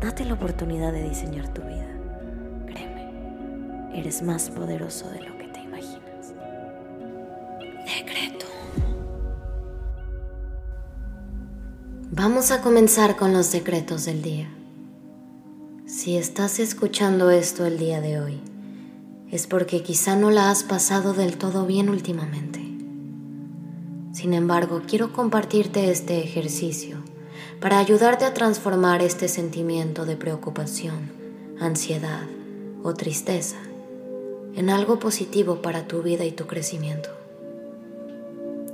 Date la oportunidad de diseñar tu vida. Créeme, eres más poderoso de lo que te imaginas. Decreto. Vamos a comenzar con los decretos del día. Si estás escuchando esto el día de hoy, es porque quizá no la has pasado del todo bien últimamente. Sin embargo, quiero compartirte este ejercicio para ayudarte a transformar este sentimiento de preocupación, ansiedad o tristeza en algo positivo para tu vida y tu crecimiento.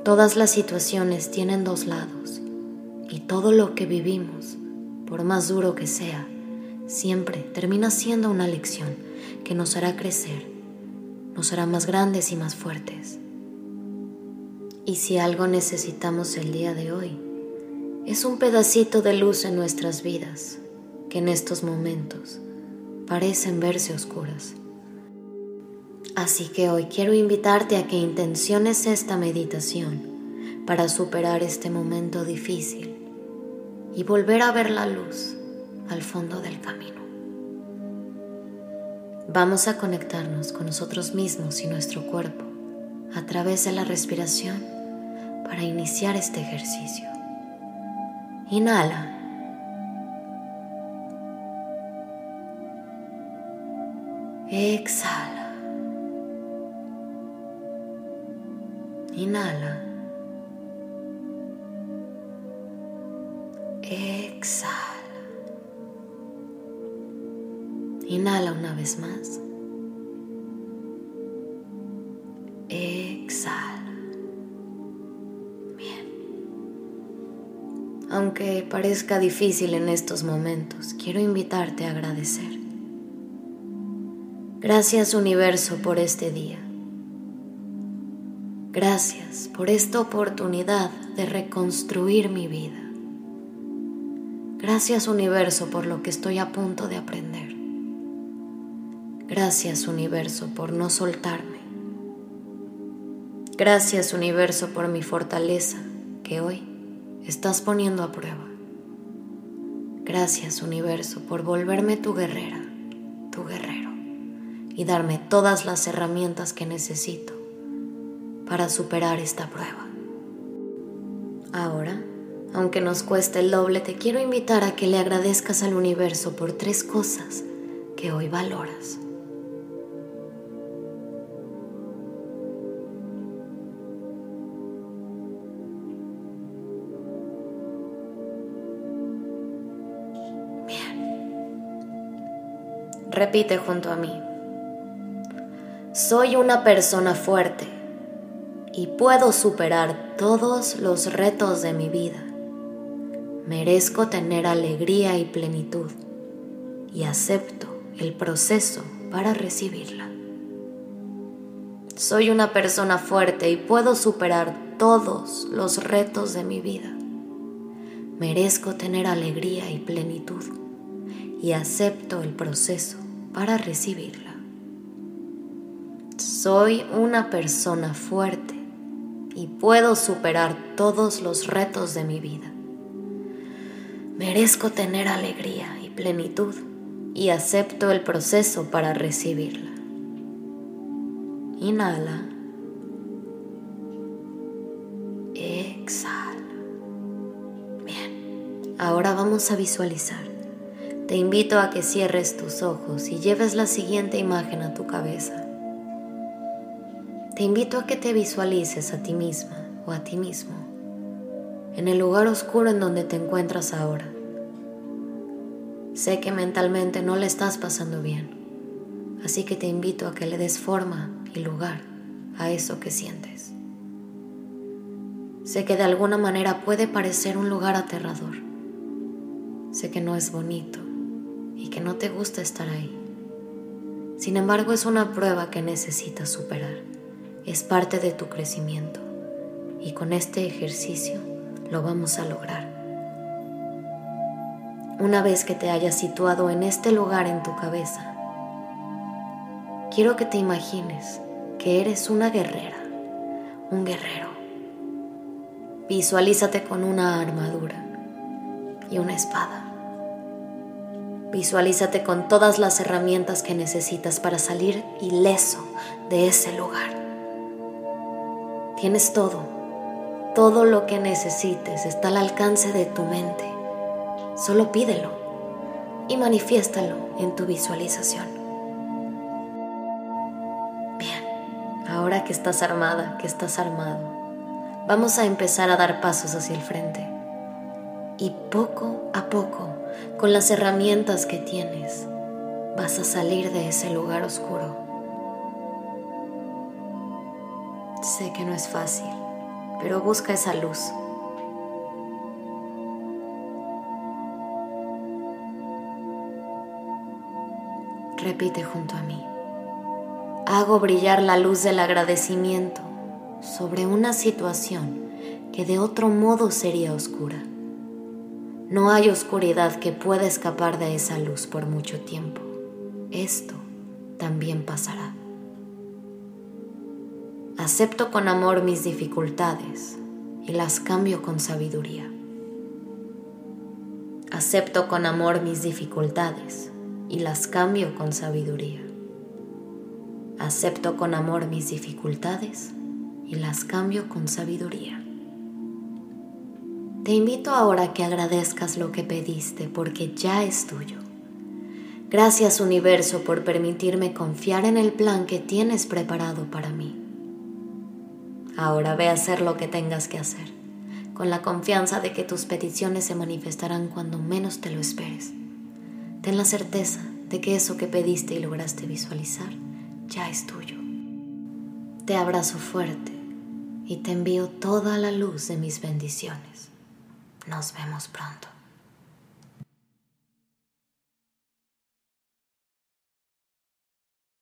Todas las situaciones tienen dos lados y todo lo que vivimos, por más duro que sea, siempre termina siendo una lección que nos hará crecer, nos hará más grandes y más fuertes. Y si algo necesitamos el día de hoy, es un pedacito de luz en nuestras vidas que en estos momentos parecen verse oscuras. Así que hoy quiero invitarte a que intenciones esta meditación para superar este momento difícil y volver a ver la luz al fondo del camino. Vamos a conectarnos con nosotros mismos y nuestro cuerpo a través de la respiración para iniciar este ejercicio. Inhala. Exhala. Inhala. Exhala. Inhala una vez más. Aunque parezca difícil en estos momentos, quiero invitarte a agradecer. Gracias universo por este día. Gracias por esta oportunidad de reconstruir mi vida. Gracias universo por lo que estoy a punto de aprender. Gracias universo por no soltarme. Gracias universo por mi fortaleza que hoy estás poniendo a prueba. Gracias universo por volverme tu guerrera, tu guerrero, y darme todas las herramientas que necesito para superar esta prueba. Ahora, aunque nos cueste el doble, te quiero invitar a que le agradezcas al universo por tres cosas que hoy valoras. Repite junto a mí. Soy una persona fuerte y puedo superar todos los retos de mi vida. Merezco tener alegría y plenitud y acepto el proceso para recibirla. Soy una persona fuerte y puedo superar todos los retos de mi vida. Merezco tener alegría y plenitud y acepto el proceso para recibirla. Soy una persona fuerte y puedo superar todos los retos de mi vida. Merezco tener alegría y plenitud y acepto el proceso para recibirla. Inhala. Exhala. Bien, ahora vamos a visualizar te invito a que cierres tus ojos y lleves la siguiente imagen a tu cabeza. Te invito a que te visualices a ti misma o a ti mismo en el lugar oscuro en donde te encuentras ahora. Sé que mentalmente no le estás pasando bien, así que te invito a que le des forma y lugar a eso que sientes. Sé que de alguna manera puede parecer un lugar aterrador. Sé que no es bonito, y que no te gusta estar ahí. Sin embargo, es una prueba que necesitas superar. Es parte de tu crecimiento y con este ejercicio lo vamos a lograr. Una vez que te hayas situado en este lugar en tu cabeza, quiero que te imagines que eres una guerrera, un guerrero. Visualízate con una armadura y una espada. Visualízate con todas las herramientas que necesitas para salir ileso de ese lugar. Tienes todo, todo lo que necesites está al alcance de tu mente. Solo pídelo y manifiéstalo en tu visualización. Bien, ahora que estás armada, que estás armado, vamos a empezar a dar pasos hacia el frente. Y poco a poco con las herramientas que tienes, vas a salir de ese lugar oscuro. Sé que no es fácil, pero busca esa luz. Repite junto a mí. Hago brillar la luz del agradecimiento sobre una situación que de otro modo sería oscura. No hay oscuridad que pueda escapar de esa luz por mucho tiempo. Esto también pasará. Acepto con amor mis dificultades y las cambio con sabiduría. Acepto con amor mis dificultades y las cambio con sabiduría. Acepto con amor mis dificultades y las cambio con sabiduría. Te invito ahora a que agradezcas lo que pediste porque ya es tuyo. Gracias universo por permitirme confiar en el plan que tienes preparado para mí. Ahora ve a hacer lo que tengas que hacer, con la confianza de que tus peticiones se manifestarán cuando menos te lo esperes. Ten la certeza de que eso que pediste y lograste visualizar ya es tuyo. Te abrazo fuerte y te envío toda la luz de mis bendiciones. Nos vemos pronto.